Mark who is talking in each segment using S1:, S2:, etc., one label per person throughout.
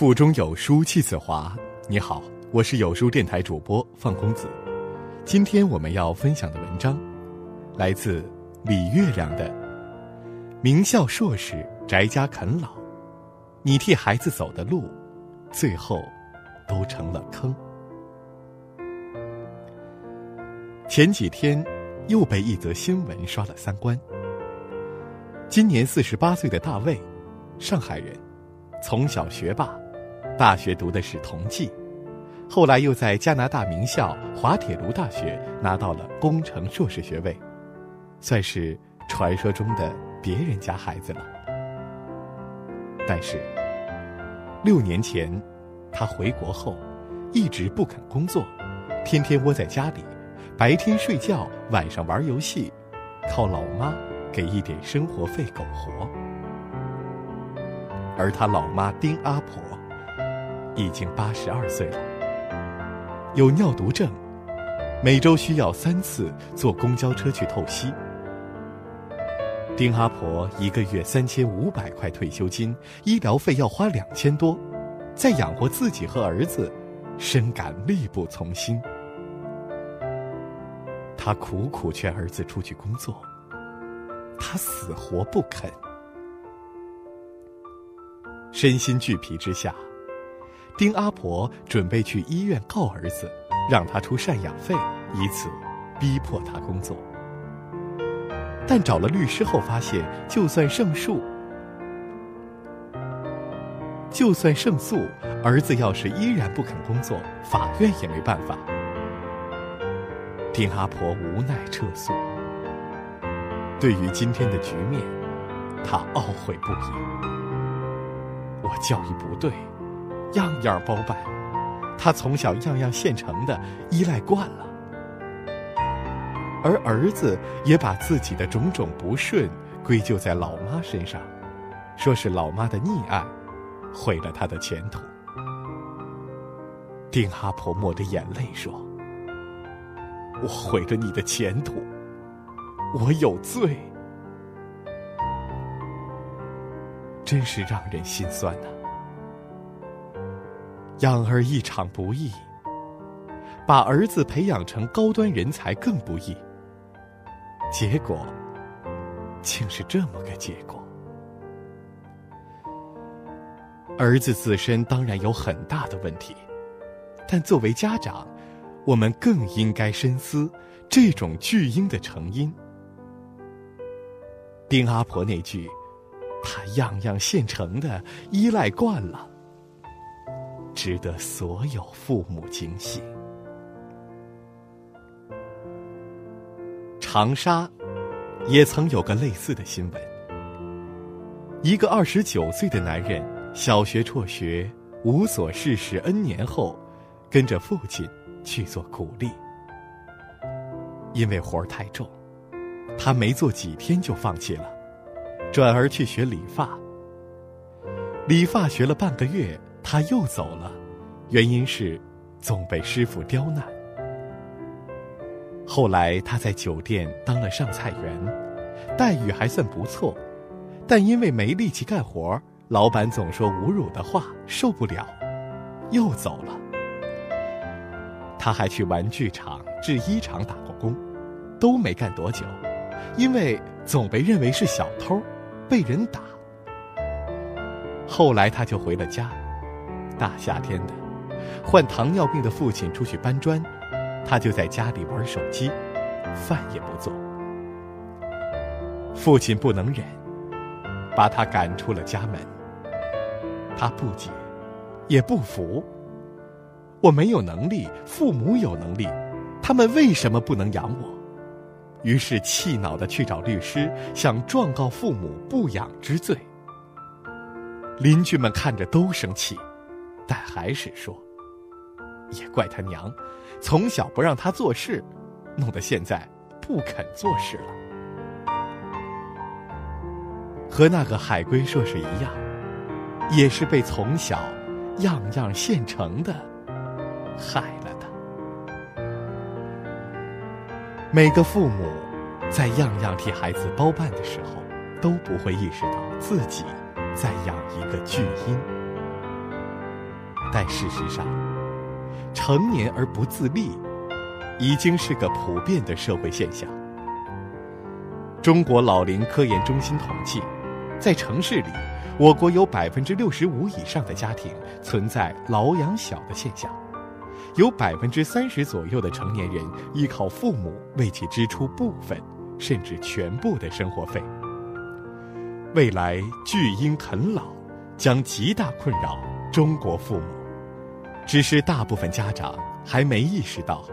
S1: 腹中有书气自华。你好，我是有书电台主播范公子。今天我们要分享的文章，来自李月亮的《名校硕士宅家啃老》，你替孩子走的路，最后都成了坑。前几天又被一则新闻刷了三观。今年四十八岁的大卫，上海人，从小学霸。大学读的是同济，后来又在加拿大名校滑铁卢大学拿到了工程硕士学位，算是传说中的别人家孩子了。但是，六年前，他回国后，一直不肯工作，天天窝在家里，白天睡觉，晚上玩游戏，靠老妈给一点生活费苟活。而他老妈丁阿婆。已经八十二岁了，有尿毒症，每周需要三次坐公交车去透析。丁阿婆一个月三千五百块退休金，医疗费要花两千多，再养活自己和儿子，深感力不从心。他苦苦劝儿子出去工作，他死活不肯。身心俱疲之下。丁阿婆准备去医院告儿子，让他出赡养费，以此逼迫他工作。但找了律师后发现，就算胜诉，就算胜诉，儿子要是依然不肯工作，法院也没办法。丁阿婆无奈撤诉。对于今天的局面，他懊悔不已。我教育不对。样样包办，他从小样样现成的，依赖惯了。而儿子也把自己的种种不顺归咎在老妈身上，说是老妈的溺爱，毁了他的前途。丁阿婆抹着眼泪说：“我毁了你的前途，我有罪，真是让人心酸呐。”养儿一场不易，把儿子培养成高端人才更不易。结果，竟是这么个结果。儿子自身当然有很大的问题，但作为家长，我们更应该深思这种巨婴的成因。丁阿婆那句“他样样现成的，依赖惯了”。值得所有父母惊喜。长沙也曾有个类似的新闻：一个二十九岁的男人，小学辍学，无所事事 N 年后，跟着父亲去做苦力。因为活儿太重，他没做几天就放弃了，转而去学理发。理发学了半个月。他又走了，原因是总被师傅刁难。后来他在酒店当了上菜员，待遇还算不错，但因为没力气干活，老板总说侮辱的话，受不了，又走了。他还去玩具厂、制衣厂打过工，都没干多久，因为总被认为是小偷，被人打。后来他就回了家。大夏天的，患糖尿病的父亲出去搬砖，他就在家里玩手机，饭也不做。父亲不能忍，把他赶出了家门。他不解，也不服。我没有能力，父母有能力，他们为什么不能养我？于是气恼的去找律师，想状告父母不养之罪。邻居们看着都生气。但还是说，也怪他娘，从小不让他做事，弄得现在不肯做事了。和那个海归硕士一样，也是被从小样样现成的害了的。每个父母在样样替孩子包办的时候，都不会意识到自己在养一个巨婴。但事实上，成年而不自立，已经是个普遍的社会现象。中国老龄科研中心统计，在城市里，我国有百分之六十五以上的家庭存在老养小的现象，有百分之三十左右的成年人依靠父母为其支出部分甚至全部的生活费。未来巨婴啃老将极大困扰中国父母，只是大部分家长还没意识到，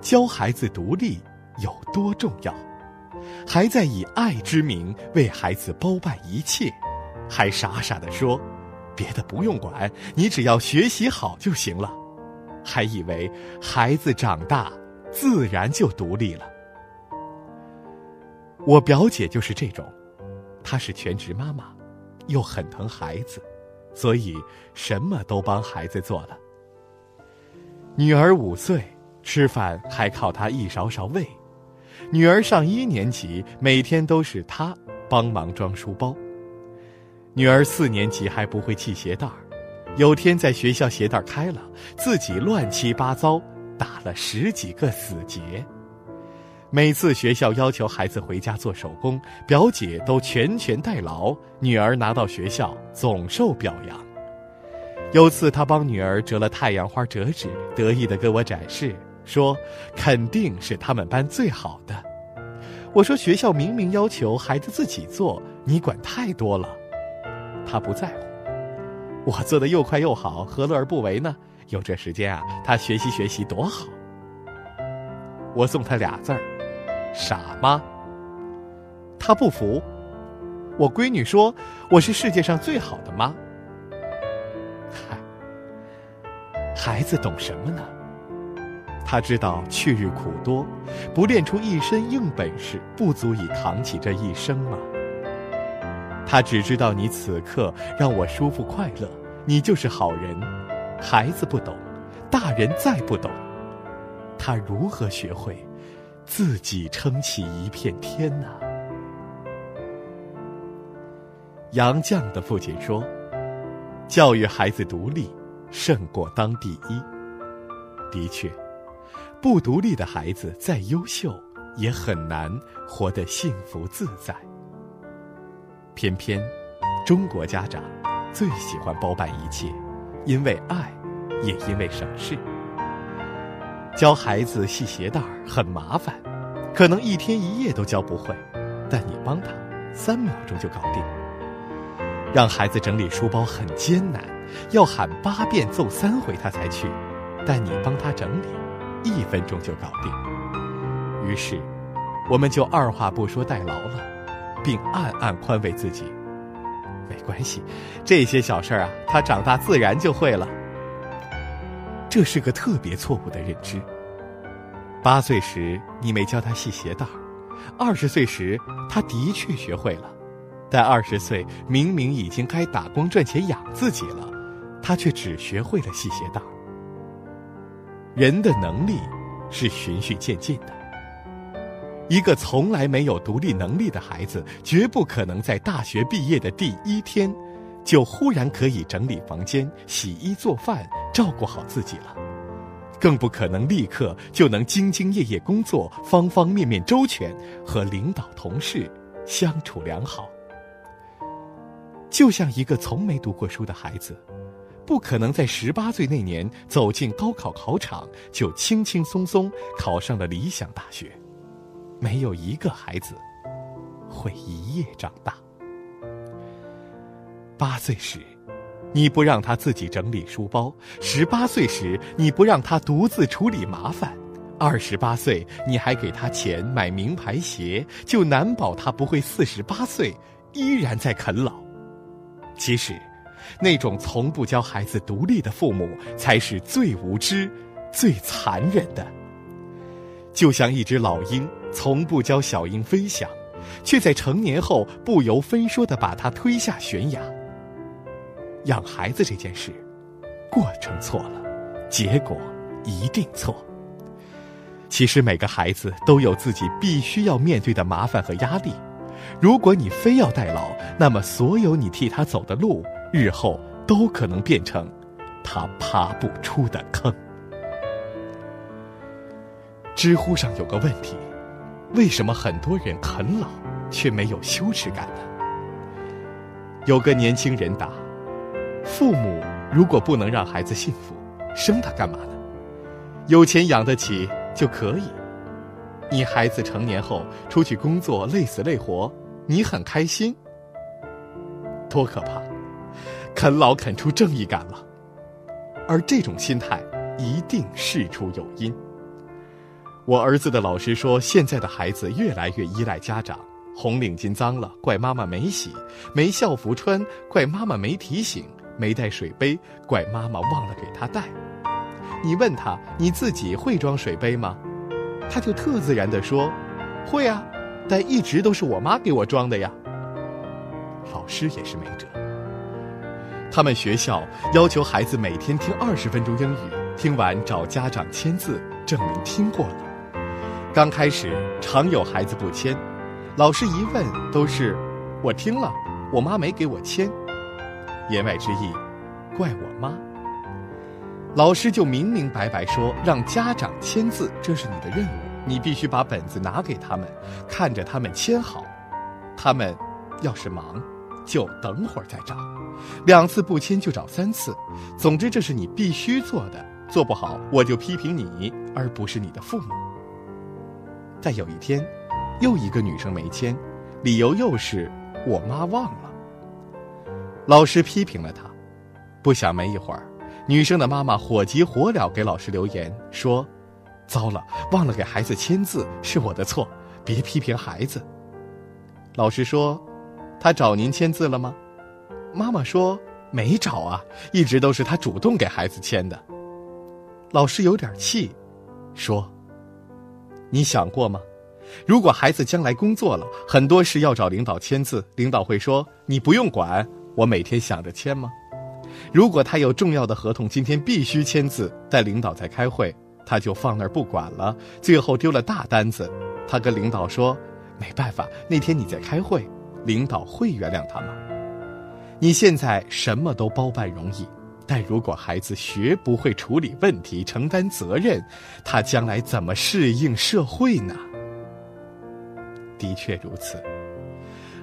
S1: 教孩子独立有多重要。还在以爱之名为孩子包办一切，还傻傻的说：“别的不用管，你只要学习好就行了。”还以为孩子长大自然就独立了。我表姐就是这种，她是全职妈妈，又很疼孩子，所以什么都帮孩子做了。女儿五岁，吃饭还靠他一勺勺喂。女儿上一年级，每天都是他帮忙装书包。女儿四年级还不会系鞋带儿，有天在学校鞋带开了，自己乱七八糟打了十几个死结。每次学校要求孩子回家做手工，表姐都全权代劳，女儿拿到学校总受表扬。有次她帮女儿折了太阳花折纸，得意地给我展示。说肯定是他们班最好的。我说学校明明要求孩子自己做，你管太多了。他不在乎，我做的又快又好，何乐而不为呢？有这时间啊，他学习学习多好。我送他俩字儿：傻吗？他不服。我闺女说我是世界上最好的妈。嗨，孩子懂什么呢？他知道去日苦多，不练出一身硬本事，不足以扛起这一生吗？他只知道你此刻让我舒服快乐，你就是好人。孩子不懂，大人再不懂，他如何学会自己撑起一片天呐？杨绛的父亲说：“教育孩子独立，胜过当第一。”的确。不独立的孩子再优秀，也很难活得幸福自在。偏偏，中国家长最喜欢包办一切，因为爱，也因为省事。教孩子系鞋带很麻烦，可能一天一夜都教不会，但你帮他，三秒钟就搞定。让孩子整理书包很艰难，要喊八遍奏三回他才去，但你帮他整理。一分钟就搞定，于是，我们就二话不说代劳了，并暗暗宽慰自己：没关系，这些小事儿啊，他长大自然就会了。这是个特别错误的认知。八岁时你没教他系鞋带儿，二十岁时他的确学会了，但二十岁明明已经该打工赚钱养自己了，他却只学会了系鞋带。人的能力是循序渐进的。一个从来没有独立能力的孩子，绝不可能在大学毕业的第一天，就忽然可以整理房间、洗衣做饭、照顾好自己了，更不可能立刻就能兢兢业业工作、方方面面周全，和领导同事相处良好。就像一个从没读过书的孩子。不可能在十八岁那年走进高考考场就轻轻松松考上了理想大学，没有一个孩子会一夜长大。八岁时，你不让他自己整理书包；十八岁时，你不让他独自处理麻烦；二十八岁，你还给他钱买名牌鞋，就难保他不会四十八岁依然在啃老。其实。那种从不教孩子独立的父母，才是最无知、最残忍的。就像一只老鹰，从不教小鹰飞翔，却在成年后不由分说的把它推下悬崖。养孩子这件事，过程错了，结果一定错。其实每个孩子都有自己必须要面对的麻烦和压力，如果你非要代劳，那么所有你替他走的路。日后都可能变成他爬不出的坑。知乎上有个问题：为什么很多人啃老却没有羞耻感呢？有个年轻人答：父母如果不能让孩子幸福，生他干嘛呢？有钱养得起就可以。你孩子成年后出去工作累死累活，你很开心？多可怕！啃老啃出正义感了，而这种心态一定事出有因。我儿子的老师说，现在的孩子越来越依赖家长，红领巾脏了怪妈妈没洗，没校服穿怪妈妈没提醒，没带水杯怪妈妈忘了给他带。你问他你自己会装水杯吗？他就特自然地说：“会啊，但一直都是我妈给我装的呀。”老师也是没辙。他们学校要求孩子每天听二十分钟英语，听完找家长签字证明听过了。刚开始常有孩子不签，老师一问都是：“我听了，我妈没给我签。”言外之意，怪我妈。老师就明明白白说，让家长签字，这是你的任务，你必须把本子拿给他们，看着他们签好。他们要是忙，就等会儿再找；两次不签就找三次。总之，这是你必须做的，做不好我就批评你，而不是你的父母。再有一天，又一个女生没签，理由又是我妈忘了。老师批评了她，不想没一会儿。女生的妈妈火急火燎给老师留言说：“糟了，忘了给孩子签字，是我的错，别批评孩子。”老师说：“他找您签字了吗？”妈妈说：“没找啊，一直都是他主动给孩子签的。”老师有点气，说：“你想过吗？如果孩子将来工作了，很多事要找领导签字，领导会说你不用管，我每天想着签吗？”如果他有重要的合同，今天必须签字，但领导在开会，他就放那儿不管了，最后丢了大单子。他跟领导说：“没办法，那天你在开会。”领导会原谅他吗？你现在什么都包办容易，但如果孩子学不会处理问题、承担责任，他将来怎么适应社会呢？的确如此。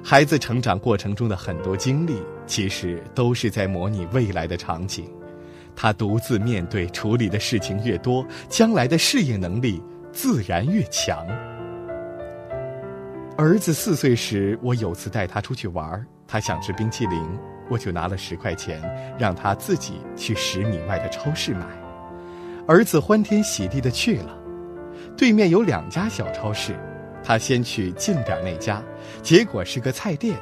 S1: 孩子成长过程中的很多经历，其实都是在模拟未来的场景。他独自面对处理的事情越多，将来的适应能力自然越强。儿子四岁时，我有次带他出去玩，他想吃冰淇淋，我就拿了十块钱，让他自己去十米外的超市买。儿子欢天喜地的去了，对面有两家小超市。他先去近点那家，结果是个菜店。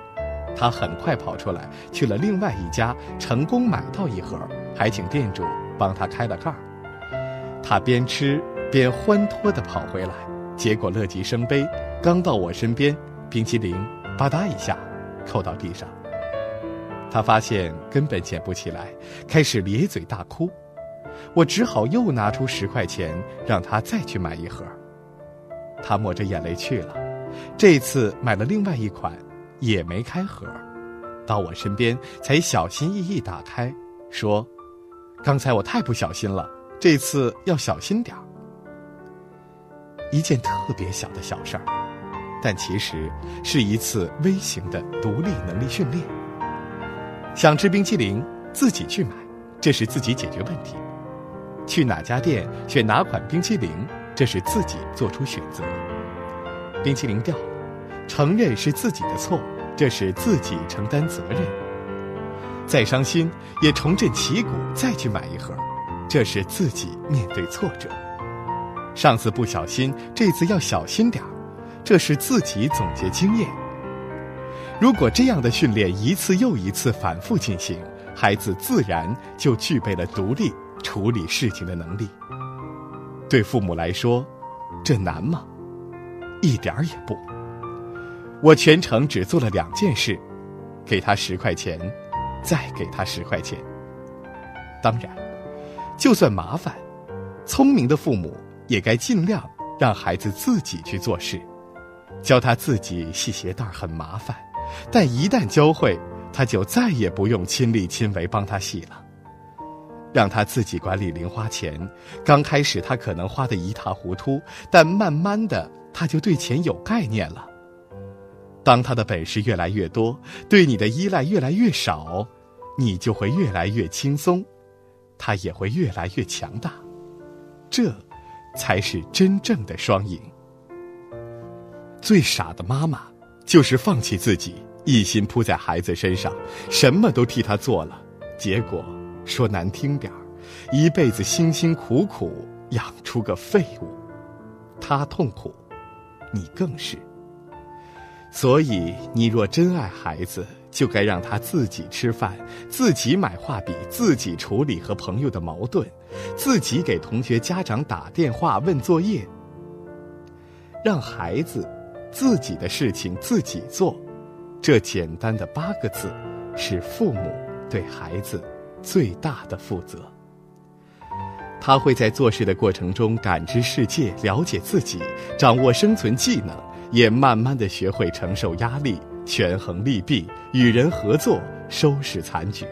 S1: 他很快跑出来，去了另外一家，成功买到一盒，还请店主帮他开了盖儿。他边吃边欢脱地跑回来，结果乐极生悲，刚到我身边，冰淇淋吧嗒一下扣到地上。他发现根本捡不起来，开始咧嘴大哭。我只好又拿出十块钱，让他再去买一盒。他抹着眼泪去了，这次买了另外一款，也没开盒，到我身边才小心翼翼打开，说：“刚才我太不小心了，这次要小心点儿。”一件特别小的小事儿，但其实是一次微型的独立能力训练。想吃冰淇淋，自己去买，这是自己解决问题；去哪家店选哪款冰淇淋。这是自己做出选择，冰淇淋掉了，承认是自己的错，这是自己承担责任。再伤心也重振旗鼓，再去买一盒，这是自己面对挫折。上次不小心，这次要小心点儿，这是自己总结经验。如果这样的训练一次又一次反复进行，孩子自然就具备了独立处理事情的能力。对父母来说，这难吗？一点儿也不。我全程只做了两件事：给他十块钱，再给他十块钱。当然，就算麻烦，聪明的父母也该尽量让孩子自己去做事。教他自己系鞋带很麻烦，但一旦教会，他就再也不用亲力亲为帮他系了。让他自己管理零花钱。刚开始他可能花得一塌糊涂，但慢慢的他就对钱有概念了。当他的本事越来越多，对你的依赖越来越少，你就会越来越轻松，他也会越来越强大。这，才是真正的双赢。最傻的妈妈，就是放弃自己，一心扑在孩子身上，什么都替他做了，结果说难听点儿，一辈子辛辛苦苦养出个废物，他痛苦，你更是。所以，你若真爱孩子，就该让他自己吃饭，自己买画笔，自己处理和朋友的矛盾，自己给同学家长打电话问作业。让孩子自己的事情自己做，这简单的八个字，是父母对孩子最大的负责。他会在做事的过程中感知世界，了解自己，掌握生存技能。也慢慢的学会承受压力，权衡利弊，与人合作，收拾残局，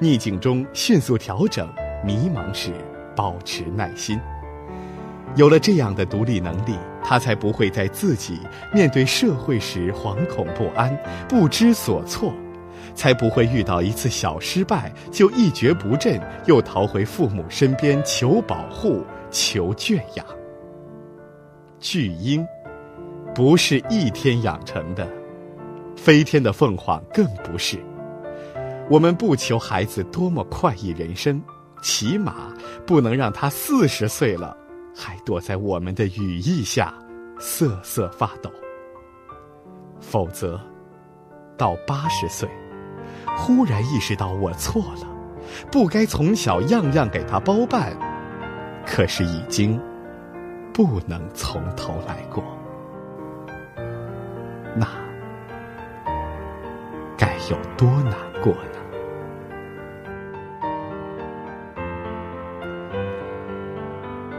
S1: 逆境中迅速调整，迷茫时保持耐心。有了这样的独立能力，他才不会在自己面对社会时惶恐不安、不知所措，才不会遇到一次小失败就一蹶不振，又逃回父母身边求保护、求圈养。巨婴。不是一天养成的，飞天的凤凰更不是。我们不求孩子多么快意人生，起码不能让他四十岁了，还躲在我们的羽翼下瑟瑟发抖。否则，到八十岁，忽然意识到我错了，不该从小样样给他包办，可是已经不能从头来过。那该有多难过呢？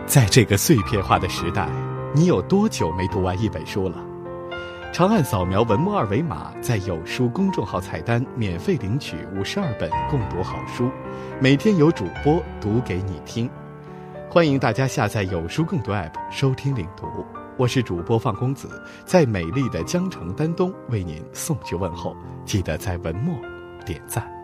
S1: 在这个碎片化的时代，你有多久没读完一本书了？长按扫描文末二维码，在有书公众号菜单免费领取五十二本共读好书，每天有主播读给你听。欢迎大家下载有书共读 App 收听领读。我是主播放公子，在美丽的江城丹东为您送去问候，记得在文末点赞。